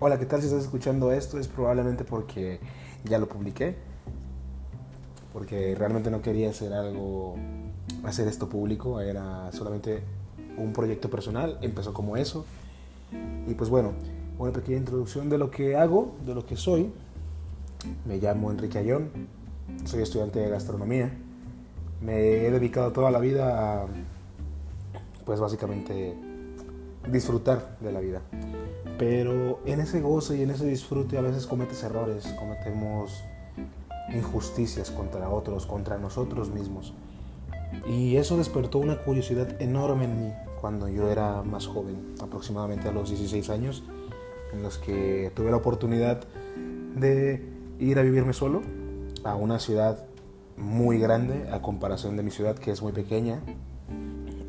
Hola, ¿qué tal? Si estás escuchando esto es probablemente porque ya lo publiqué. Porque realmente no quería hacer algo, hacer esto público. Era solamente un proyecto personal. Empezó como eso. Y pues bueno, una pequeña introducción de lo que hago, de lo que soy. Me llamo Enrique Ayón. Soy estudiante de gastronomía. Me he dedicado toda la vida a, pues básicamente, disfrutar de la vida. Pero en ese gozo y en ese disfrute a veces cometes errores, cometemos injusticias contra otros, contra nosotros mismos. Y eso despertó una curiosidad enorme en mí cuando yo era más joven, aproximadamente a los 16 años, en los que tuve la oportunidad de ir a vivirme solo a una ciudad muy grande a comparación de mi ciudad que es muy pequeña.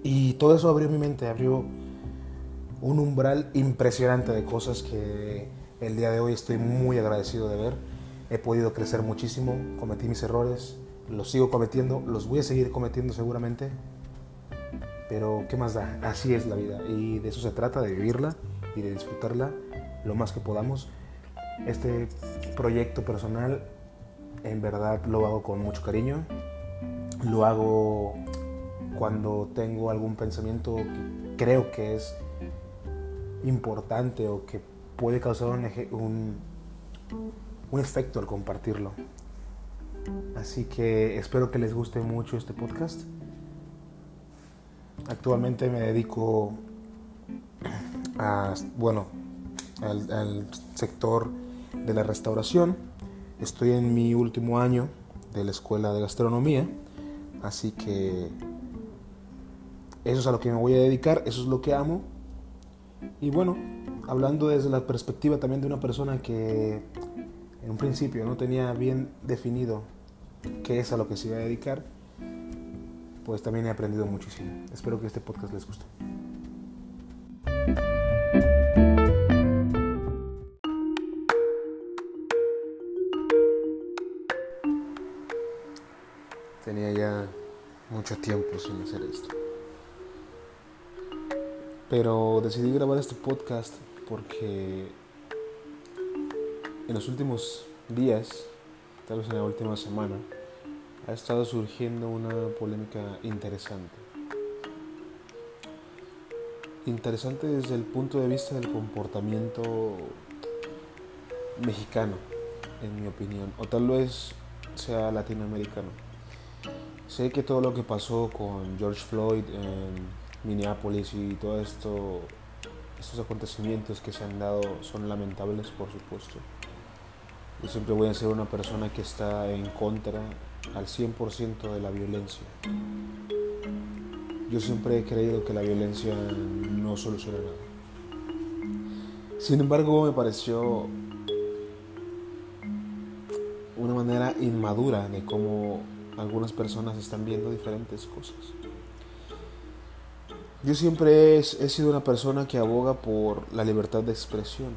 Y todo eso abrió mi mente, abrió un umbral impresionante de cosas que el día de hoy estoy muy agradecido de ver. He podido crecer muchísimo, cometí mis errores, los sigo cometiendo, los voy a seguir cometiendo seguramente, pero ¿qué más da? Así es la vida y de eso se trata, de vivirla y de disfrutarla lo más que podamos. Este proyecto personal en verdad lo hago con mucho cariño, lo hago cuando tengo algún pensamiento que creo que es importante o que puede causar un, un, efecto al compartirlo. Así que espero que les guste mucho este podcast. Actualmente me dedico a, bueno, al sector de la restauración. Estoy en mi último año de la escuela de gastronomía, así que eso es a lo que me voy a dedicar, eso es lo que amo y bueno, hablando desde la perspectiva también de una persona que en un principio no tenía bien definido qué es a lo que se iba a dedicar, pues también he aprendido muchísimo. Espero que este podcast les guste. Tenía ya mucho tiempo sin hacer esto. Pero decidí grabar este podcast porque en los últimos días, tal vez en la última semana, ha estado surgiendo una polémica interesante. Interesante desde el punto de vista del comportamiento mexicano, en mi opinión, o tal vez sea latinoamericano. Sé que todo lo que pasó con George Floyd en Minneapolis y todo esto, estos acontecimientos que se han dado son lamentables, por supuesto. Yo siempre voy a ser una persona que está en contra al 100% de la violencia. Yo siempre he creído que la violencia no soluciona nada. Sin embargo, me pareció una manera inmadura de cómo algunas personas están viendo diferentes cosas. Yo siempre he, sido una persona que aboga por la libertad de expresión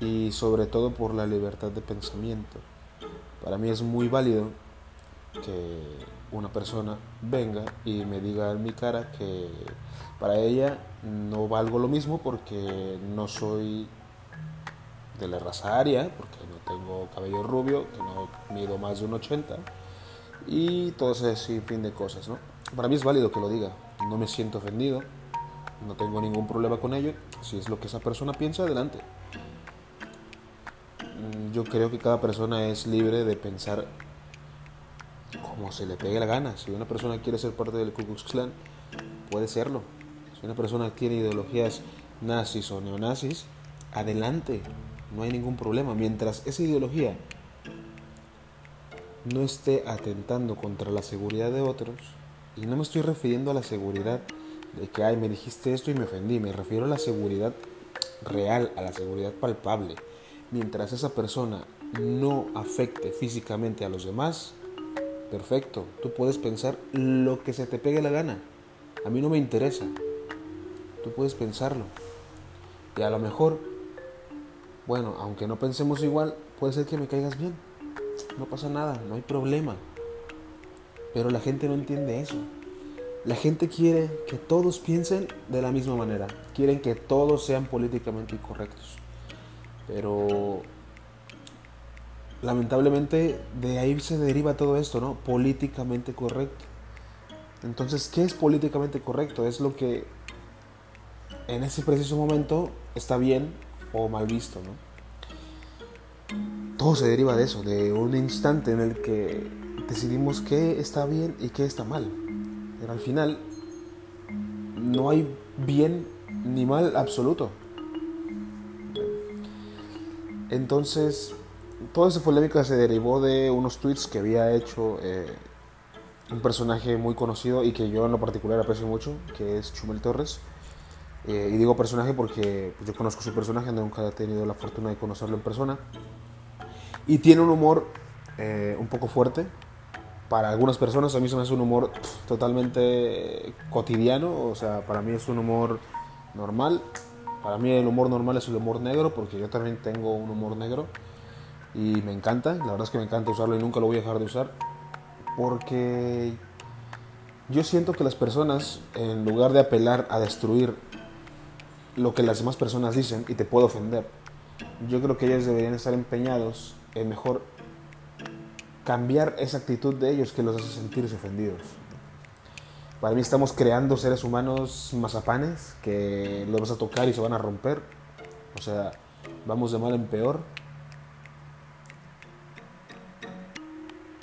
y sobre todo por la libertad de pensamiento. Para mí es muy válido que una persona venga y me diga en mi cara que para ella no valgo lo mismo porque no soy de la raza aria, porque no tengo cabello rubio, que no mido más de un 80 y todo ese fin de cosas, ¿no? Para mí es válido que lo diga, no me siento ofendido, no tengo ningún problema con ello. Si es lo que esa persona piensa, adelante. Mm, yo creo que cada persona es libre de pensar como se le pegue la gana. Si una persona quiere ser parte del Ku Klux Klan, puede serlo. Si una persona tiene ideologías nazis o neonazis, adelante, no hay ningún problema. Mientras esa ideología no esté atentando contra la seguridad de otros, y no me estoy refiriendo a la seguridad de que, ay, me dijiste esto y me ofendí. Me refiero a la seguridad real, a la seguridad palpable. Mientras esa persona no afecte físicamente a los demás, perfecto. Tú puedes pensar lo que se te pegue la gana. A mí no me interesa. Tú puedes pensarlo. Y a lo mejor, bueno, aunque no pensemos igual, puede ser que me caigas bien. No pasa nada, no hay problema. Pero la gente no entiende eso. La gente quiere que todos piensen de la misma manera. Quieren que todos sean políticamente incorrectos. Pero lamentablemente de ahí se deriva todo esto, ¿no? Políticamente correcto. Entonces, ¿qué es políticamente correcto? Es lo que en ese preciso momento está bien o mal visto, ¿no? Todo se deriva de eso, de un instante en el que decidimos qué está bien y qué está mal. Pero al final no hay bien ni mal absoluto. Entonces, toda esa polémica se derivó de unos tweets que había hecho eh, un personaje muy conocido y que yo en lo particular aprecio mucho, que es Chumel Torres. Eh, y digo personaje porque yo conozco su personaje, nunca he tenido la fortuna de conocerlo en persona. Y tiene un humor eh, un poco fuerte. Para algunas personas a mí se me hace un humor totalmente cotidiano, o sea, para mí es un humor normal. Para mí el humor normal es el humor negro, porque yo también tengo un humor negro y me encanta, la verdad es que me encanta usarlo y nunca lo voy a dejar de usar, porque yo siento que las personas, en lugar de apelar a destruir lo que las demás personas dicen y te puedo ofender, yo creo que ellos deberían estar empeñados en mejor cambiar esa actitud de ellos que los hace sentirse ofendidos. Para mí estamos creando seres humanos mazapanes que los vas a tocar y se van a romper. O sea, vamos de mal en peor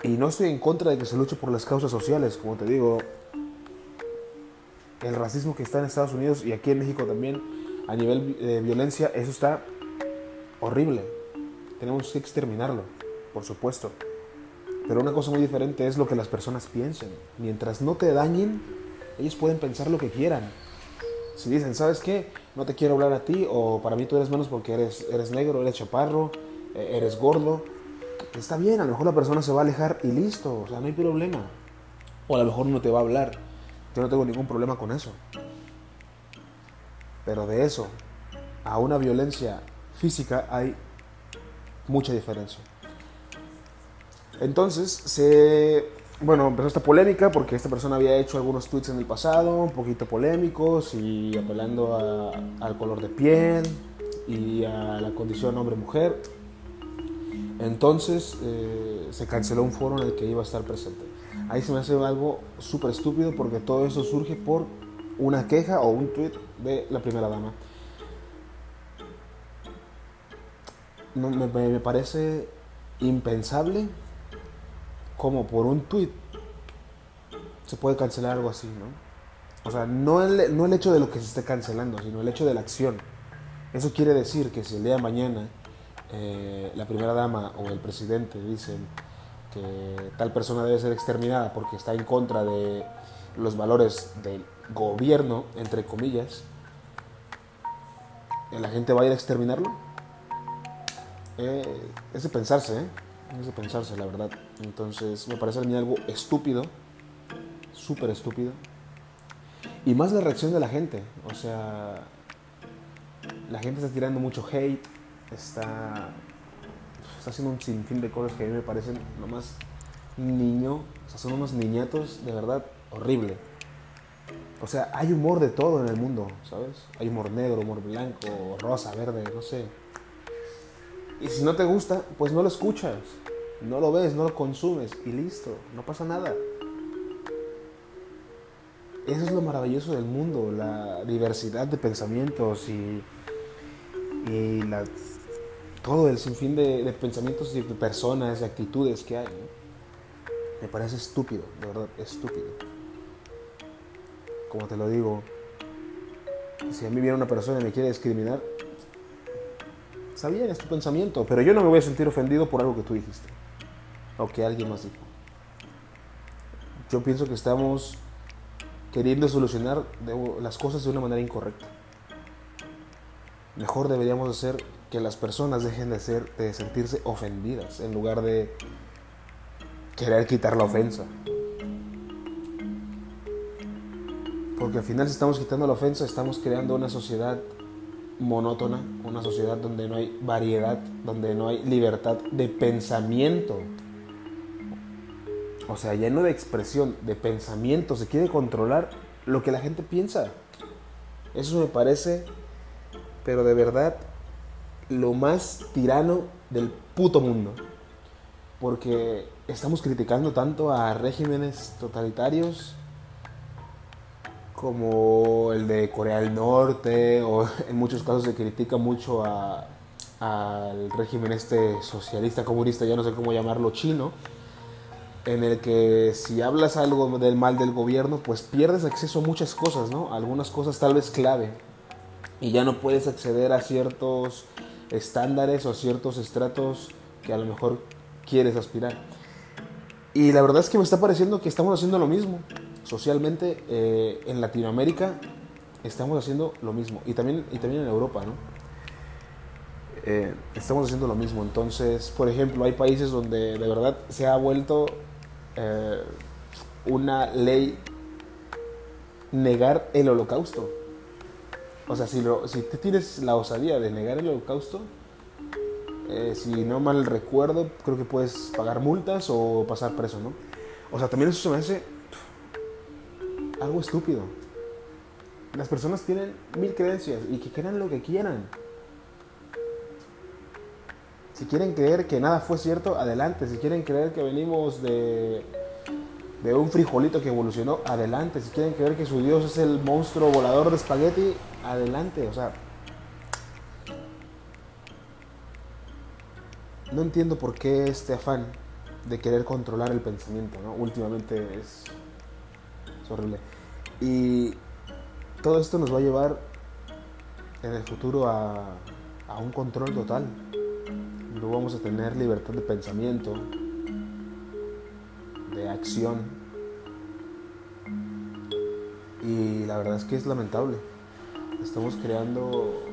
Y no estoy en contra de que se luche por las causas sociales, como te digo. El racismo que está en Estados Unidos y aquí en México también, a nivel de violencia, eso está horrible. Tenemos que exterminarlo, por supuesto. Pero una cosa muy diferente es lo que las personas piensen. Mientras no te dañen, ellos pueden pensar lo que quieran. Si dicen, ¿sabes qué? No te quiero hablar a ti, o para mí tú eres menos porque eres, eres negro, eres chaparro, eh, eres gordo, está bien, a lo mejor la persona se va a alejar y listo, o sea, no hay problema. O a lo mejor no te va a hablar. Yo no tengo ningún problema con eso. Pero de eso a una violencia física hay mucha diferencia. Entonces, se, bueno, empezó esta polémica porque esta persona había hecho algunos tweets en el pasado, un poquito polémicos y apelando al color de piel y a la condición hombre-mujer. Entonces eh, se canceló un foro en el que iba a estar presente. Ahí se me hace algo súper estúpido porque todo eso surge por una queja o un tweet de la primera dama. No, me, parece impensable como por un tweet se puede cancelar algo así, ¿no? O sea, no el, no el hecho de lo que se esté cancelando, sino el hecho de la acción. Eso quiere decir que si el día de mañana eh, la primera dama o el presidente dicen que tal persona debe ser exterminada porque está en contra de los valores del gobierno, entre comillas, ¿la gente va a ir a exterminarlo? Eh, es de pensarse, ¿eh? Es de pensarse, la verdad. Entonces, me parece a mí algo estúpido, súper estúpido. Y más la reacción de la gente. O sea, la gente está tirando mucho hate, está, está haciendo un sinfín de cosas que a mí me parecen nomás niño, o sea, son unos niñatos de verdad horrible. O sea, hay humor de todo en el mundo, ¿sabes? Hay humor negro, humor blanco, rosa, verde, no sé. Y si no te gusta, pues no lo escuchas, no lo ves, no lo consumes y listo, no pasa nada. Eso es lo maravilloso del mundo, la diversidad de pensamientos y, y la todo el sinfín de, de pensamientos y de personas, de actitudes que hay. Me parece estúpido, de verdad, estúpido. Como te lo digo, si a mí viene una persona y me quiere discriminar, está bien, es tu pensamiento, pero yo no me voy a sentir ofendido por algo que tú dijiste o que alguien más dijo. Yo pienso que estamos queriendo solucionar las cosas de una manera incorrecta. Mejor deberíamos hacer que las personas dejen de, ser, de sentirse ofendidas en lugar de querer quitar la ofensa. Porque al final si estamos quitando la ofensa estamos creando una sociedad monótona, una sociedad donde no hay variedad, donde no hay libertad de pensamiento. O sea, lleno de expresión, de pensamiento, se quiere controlar lo que la gente piensa. Eso me parece, pero de verdad, lo más tirano del puto mundo. Porque estamos criticando tanto a regímenes totalitarios como el de Corea del Norte, o en muchos casos se critica mucho al régimen este socialista, comunista, ya no sé cómo llamarlo, chino, en el que si hablas algo del mal del gobierno, pues pierdes acceso a muchas cosas, ¿no? Algunas cosas tal vez clave, y ya no puedes acceder a ciertos estándares o ciertos estratos que a lo mejor quieres aspirar. Y la verdad es que me está pareciendo que estamos haciendo lo mismo. Socialmente eh, en Latinoamérica estamos haciendo lo mismo. Y también, y también en Europa, ¿no? Eh, estamos haciendo lo mismo. Entonces, por ejemplo, hay países donde de verdad se ha vuelto eh, una ley negar el holocausto. O sea, si, lo, si te tienes la osadía de negar el holocausto, eh, si no mal recuerdo, creo que puedes pagar multas o pasar preso, ¿no? O sea, también eso se me hace algo estúpido. Las personas tienen mil creencias y que crean lo que quieran. Si quieren creer que nada fue cierto, adelante. Si quieren creer que venimos de de un frijolito que evolucionó, adelante. Si quieren creer que su Dios es el monstruo volador de espagueti, adelante. O sea, no entiendo por qué este afán de querer controlar el pensamiento, ¿no? Últimamente es, es horrible. Y todo esto nos va a llevar en el futuro a, a un control total. No vamos a tener libertad de pensamiento, de acción. Y la verdad es que es lamentable. Estamos creando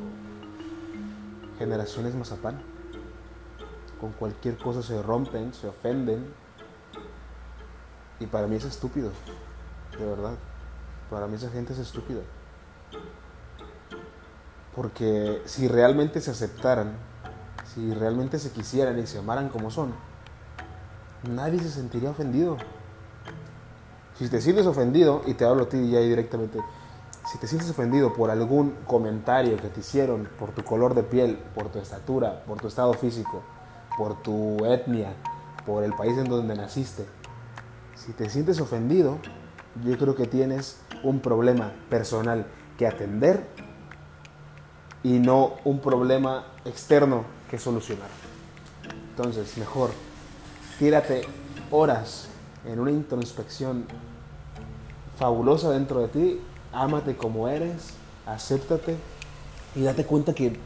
generaciones mazapán. Con cualquier cosa se rompen, se ofenden. Y para mí es estúpido. De verdad. Para mí esa gente es estúpida. Porque si realmente se aceptaran, si realmente se quisieran y se amaran como son, nadie se sentiría ofendido. Si te sientes ofendido, y te hablo a ti ya directamente, si te sientes ofendido por algún comentario que te hicieron, por tu color de piel, por tu estatura, por tu estado físico, por tu etnia, por el país en donde naciste, si te sientes ofendido, yo creo que tienes un problema personal que atender y no un problema externo solucionar. Entonces, mejor tírate horas en una introspección fabulosa dentro de ti, ámate como eres, acéptate y date cuenta que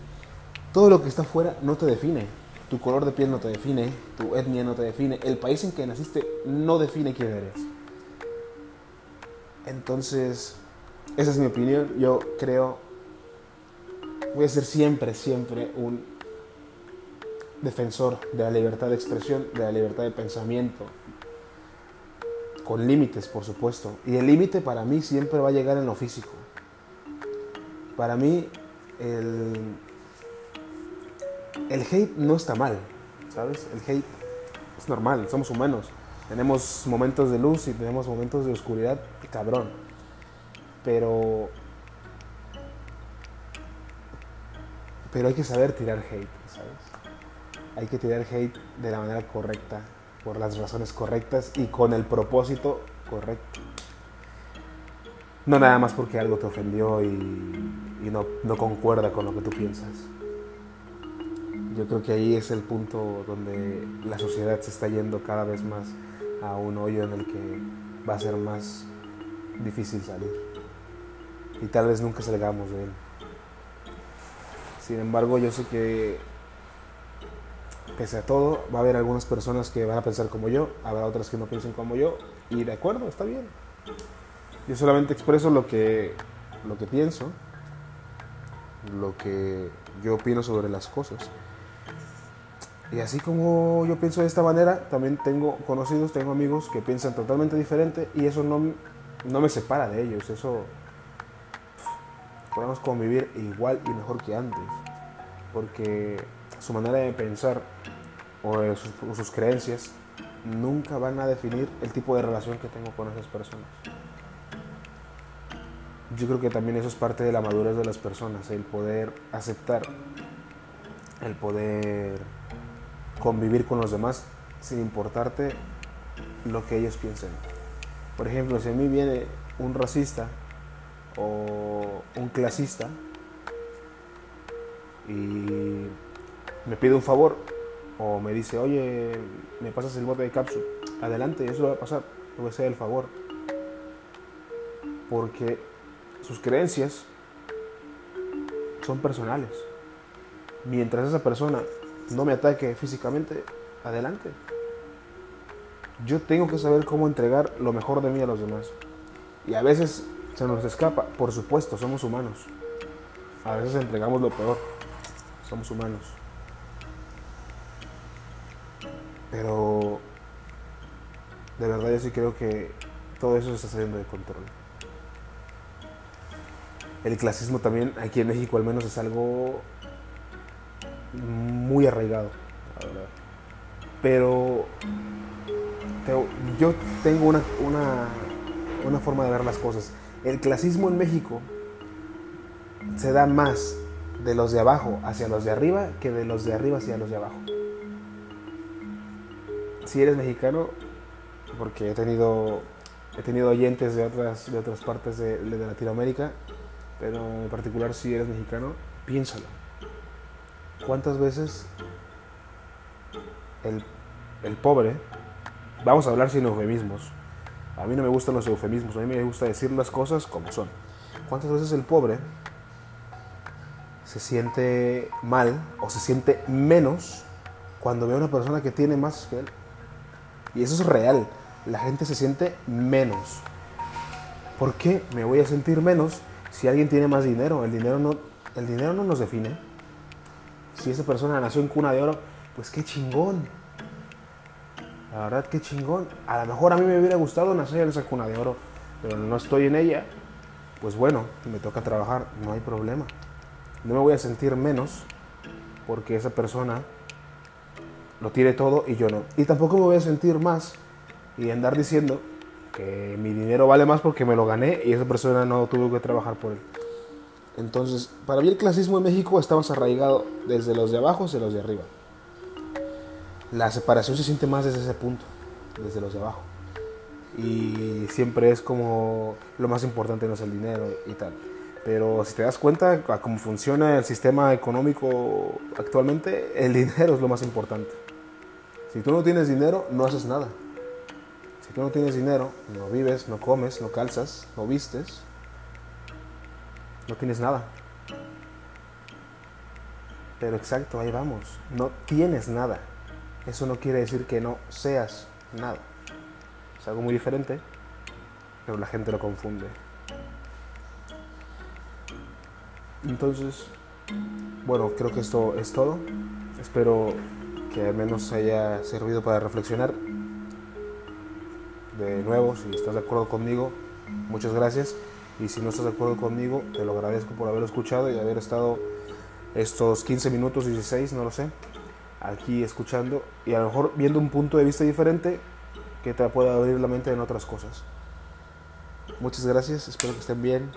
todo lo que está afuera no te define. Tu color de piel no te define, tu etnia no te define, el país en que naciste no define quién eres. Entonces, esa es mi opinión. Yo creo, voy a ser siempre, siempre un defensor de la libertad de expresión, de la libertad de pensamiento, con límites, por supuesto. Y el límite para mí siempre va a llegar en lo físico. Para mí, el, el hate no está mal, ¿sabes? El hate es normal, somos humanos. Tenemos momentos de luz y tenemos momentos de oscuridad, cabrón. Pero. Pero hay que saber tirar hate, ¿sabes? Hay que tirar hate de la manera correcta, por las razones correctas y con el propósito correcto. No nada más porque algo te ofendió y, no, no, concuerda con lo que tú piensas. Yo creo que ahí es el punto donde la sociedad se está yendo cada vez más a un hoyo en el que va a ser más difícil salir. Y tal vez nunca salgamos de él. Sin embargo, yo sé que pese a todo, va a haber algunas personas que van a pensar como yo, habrá otras que no piensen como yo, y de acuerdo, está bien. Yo solamente expreso lo que, lo que pienso, lo que yo opino sobre las cosas. Y así como yo pienso de esta manera, también tengo conocidos, tengo amigos que piensan totalmente diferente y eso no, no me separa de ellos, eso podemos convivir igual y mejor que antes, porque su manera de pensar o sus, sus creencias nunca van a definir el tipo de relación que tengo con esas personas. Yo creo que también eso es parte de la madurez de las personas, el poder aceptar el poder convivir con los demás sin importarte lo que ellos piensen. Por ejemplo, si a mí viene un racista o un clasista y me pide un favor o me dice, oye, me pasas el bote de cápsula, adelante, eso va a pasar, le voy a hacer el favor. Porque sus creencias son personales. Mientras esa persona no me ataque físicamente, adelante. Yo tengo que saber cómo entregar lo mejor de mí a los demás. Y a veces se nos escapa, por supuesto, somos humanos. A veces entregamos lo peor, somos humanos. Pero de verdad yo sí creo que todo eso se está saliendo de control. El clasismo también aquí en México al menos es algo muy arraigado, la verdad. Pero yo tengo una, una, forma de ver las cosas. El clasismo en México se da más de los de abajo hacia los de arriba que de los de arriba hacia los de abajo. Si eres mexicano, porque he tenido, he tenido oyentes de otras, de otras partes de, Latinoamérica, pero en particular si eres mexicano, piénsalo. ¿Cuántas veces el, el pobre Vamos a hablar sin eufemismos. A mí no me gustan los eufemismos, a mí me gusta decir las cosas como son. ¿Cuántas veces el pobre se siente mal o se siente menos cuando ve a una persona que tiene más que él? Y eso es real. La gente se siente menos. ¿Por qué me voy a sentir menos si alguien tiene más dinero? El dinero no, el dinero no nos define. Si esa persona nació en cuna de oro, pues qué chingón. La verdad, qué chingón. A lo mejor a mí me hubiera gustado nacer en esa cuna de oro, pero no estoy en ella. Pues bueno, me toca trabajar, no hay problema. No me voy a sentir menos porque esa persona lo tiene todo y yo no. Y tampoco me voy a sentir más y andar diciendo que mi dinero vale más porque me lo gané y esa persona no tuvo que trabajar por él. Entonces, para mí el clasismo en México está más arraigado desde los de abajo hacia los de arriba la separación se siente más desde ese punto, desde los de abajo. Y siempre es como lo más importante no es el dinero y tal. Pero si te das cuenta a cómo funciona el sistema económico actualmente, el dinero es lo más importante. Si tú no tienes dinero, no haces nada. Si tú no tienes dinero, no vives, no comes, no calzas, no vistes, no tienes nada. Pero exacto, ahí vamos. No tienes nada eso no quiere decir que no seas nada. Es algo muy diferente, pero la gente lo confunde. Entonces, bueno, creo que esto es todo. Espero que al menos haya servido para reflexionar. De nuevo, si estás de acuerdo conmigo, muchas gracias. Y si no estás de acuerdo conmigo, te lo agradezco por haber escuchado y haber estado estos 15 minutos, 16, no lo sé, aquí escuchando y a lo mejor viendo un punto de vista diferente que te pueda abrir la mente en otras cosas. Muchas gracias, espero que estén bien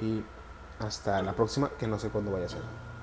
y hasta la próxima, que no sé cuándo vaya a ser.